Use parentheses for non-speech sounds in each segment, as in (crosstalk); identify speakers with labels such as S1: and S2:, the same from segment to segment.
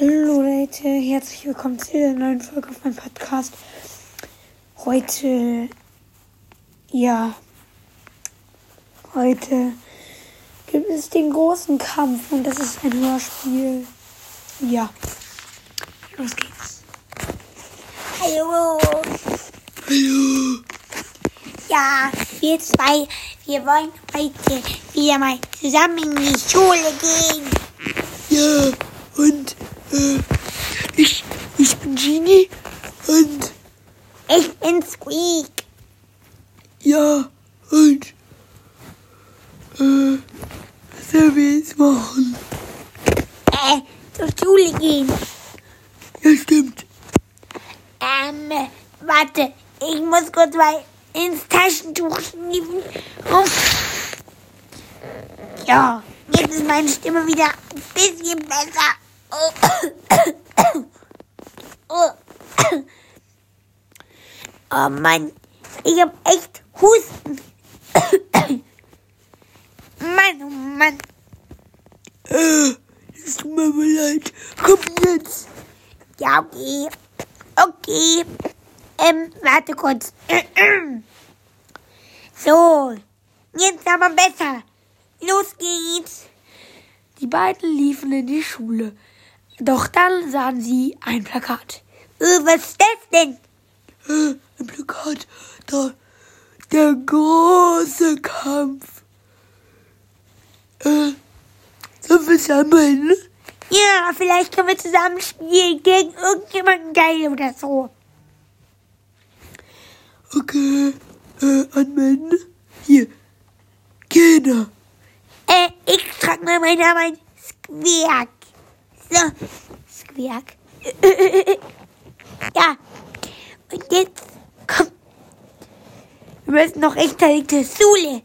S1: Hallo Leute, herzlich willkommen zu der neuen Folge auf meinem Podcast. Heute, ja, heute gibt es den großen Kampf und das ist ein Hörspiel. Ja, los geht's.
S2: Hallo.
S3: Hallo.
S2: Ja, wir zwei, wir wollen heute wieder mal zusammen in die Schule gehen.
S3: Ja, und äh, ich, ich bin Genie und
S2: Ich bin Squeak.
S3: ja, und äh, was sollen wir jetzt machen?
S2: Äh, zur Schule gehen.
S3: Ja, stimmt.
S2: Ähm, warte, ich muss kurz mal ins Taschentuch schniefen. Uff. Ja, jetzt ist meine Stimme wieder ein bisschen besser. Oh. Mann, ich hab echt Husten. Mann, oh Mann.
S3: Es tut mir leid. Komm jetzt.
S2: Ja, okay. Okay. Ähm, warte kurz. So, jetzt aber besser. Los geht's.
S1: Die beiden liefen in die Schule. Doch dann sahen sie ein Plakat.
S2: Äh, was ist das denn?
S3: Äh, ein Plakat. Da. Der große Kampf. Äh, sollen wir sammeln?
S2: Ja, vielleicht können wir zusammen spielen gegen irgendjemanden geil oder so.
S3: Okay. Äh, anmelden. Hier. Kinder.
S2: Äh, ich trag mal meinen Namen ein. Squirk. So, Squirk. ja. Und jetzt, komm. Wir müssen noch rechtzeitig zur Schule.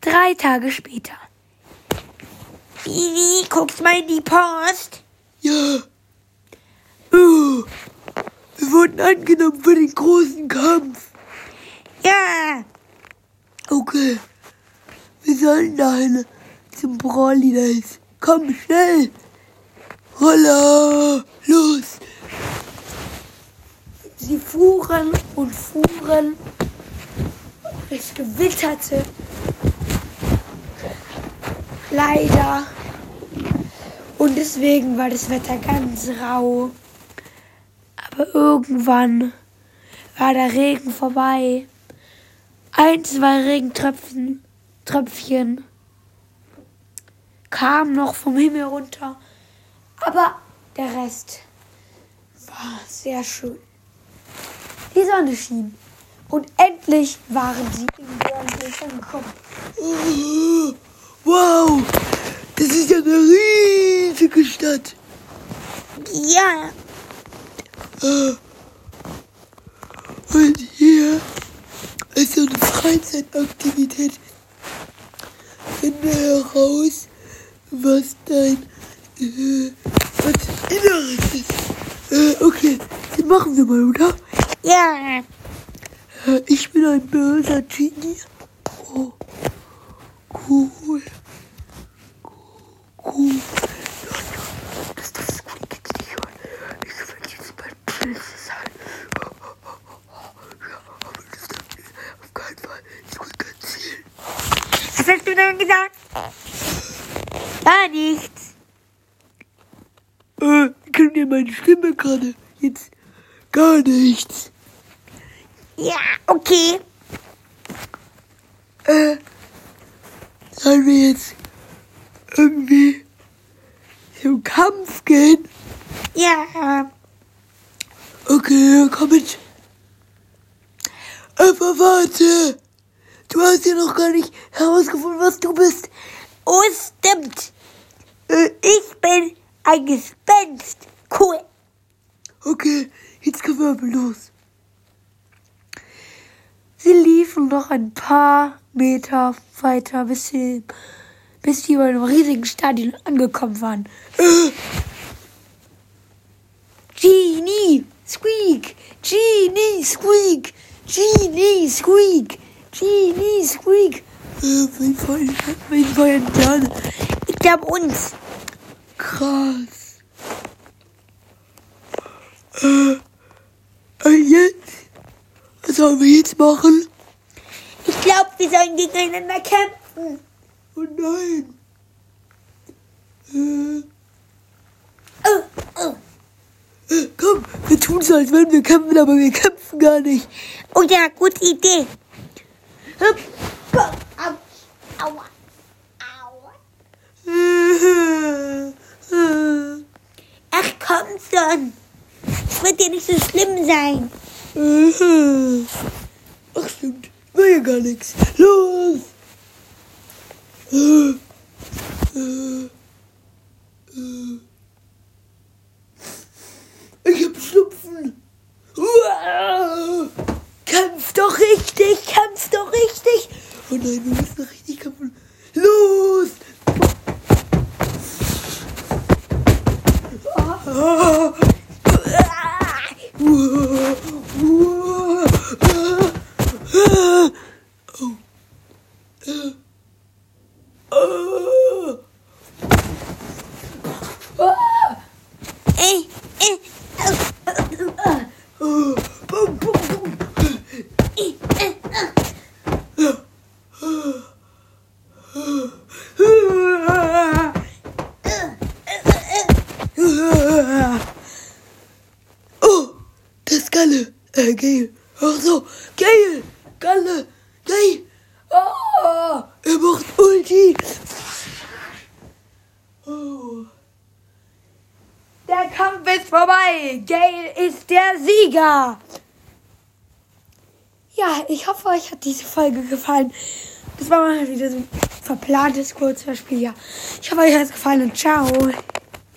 S1: Drei Tage später.
S2: Vivi, guckst mal in die Post.
S3: Ja. Oh, wir wurden angenommen für den großen Kampf.
S2: Ja.
S3: Okay. Wir sollen dahin zum Brawlidays. Komm, schnell. Holla. Los.
S1: Sie fuhren und fuhren. Es gewitterte. Leider. Und deswegen war das Wetter ganz rau. Aber irgendwann war der Regen vorbei. Ein, zwei Regentröpfchen Tröpfchen kamen noch vom Himmel runter. Aber der Rest war sehr schön. Die Sonne schien. Und endlich waren sie in Bernburg angekommen.
S3: Oh, wow. Das ist ja eine riesige Stadt.
S2: Ja. (gasps)
S3: Und hier ist so eine Freizeitaktivität. Finde heraus, was dein äh, was Inneres ist. Äh, okay, den machen wir mal, oder?
S2: Ja.
S3: Äh, ich bin ein böser Genie. Oh, cool. Cool. Ja, ja, das, das ist gut, jetzt nicht hören. Ich will jetzt mein Pilze sein. Ja, aber das darf ich auf keinen Fall. Ich muss ganz viel.
S2: Was hast du denn gesagt? Gar nichts.
S3: Äh, können ihr meine Stimme gerade? Jetzt gar nichts.
S2: Ja, okay.
S3: Äh, sollen wir jetzt irgendwie zum Kampf gehen?
S2: Ja.
S3: Okay, komm mit. Aber warte. Du hast ja noch gar nicht herausgefunden, was du bist.
S2: Oh, stimmt. Äh, Ich bin ein Gespenst. Cool.
S3: Okay, jetzt können wir aber los.
S1: Sie liefen noch ein paar Meter weiter, bis sie, bis sie bei einem riesigen Stadion angekommen waren. (gasps) Genie, Squeak, Genie, Squeak, Genie, Squeak, Genie, Squeak.
S3: äh, wollen, wen wollen dann?
S2: Ich glaube uns.
S3: Krass. Äh, und jetzt? Was sollen wir jetzt machen?
S2: Ich glaube, wir sollen gegeneinander kämpfen.
S3: Oh nein. Äh.
S2: Oh, oh.
S3: Äh, komm, wir tun so, als würden wir kämpfen, aber wir kämpfen gar nicht.
S2: Oh ja, gute Idee. Hüpf. Schon. Es wird ja nicht so schlimm sein.
S3: äh. Ach stimmt, war ja gar nichts. Los! Ich hab Schnupfen. Kämpf doch richtig, kämpf doch richtig. Oh nein, wir müssen richtig kämpfen. Los! Ah! Uah! Uah! Ah! Ah! Oh. Äh. Ah!
S2: Äh, äh, au,
S3: Oh. Bum, bum, bum.
S2: äh, äh, äh.
S3: Oh, das ist Galle. Äh, Gail. Ach so, Gail. Galle. Gail. Oh, er macht Ulti.
S1: Der Kampf ist vorbei. Gail ist der Sieger. Ja, ich hoffe, euch hat diese Folge gefallen. Das war mal wieder so ein verplantes Kurzhörspiel. Ja, ich hoffe, euch hat es gefallen und ciao.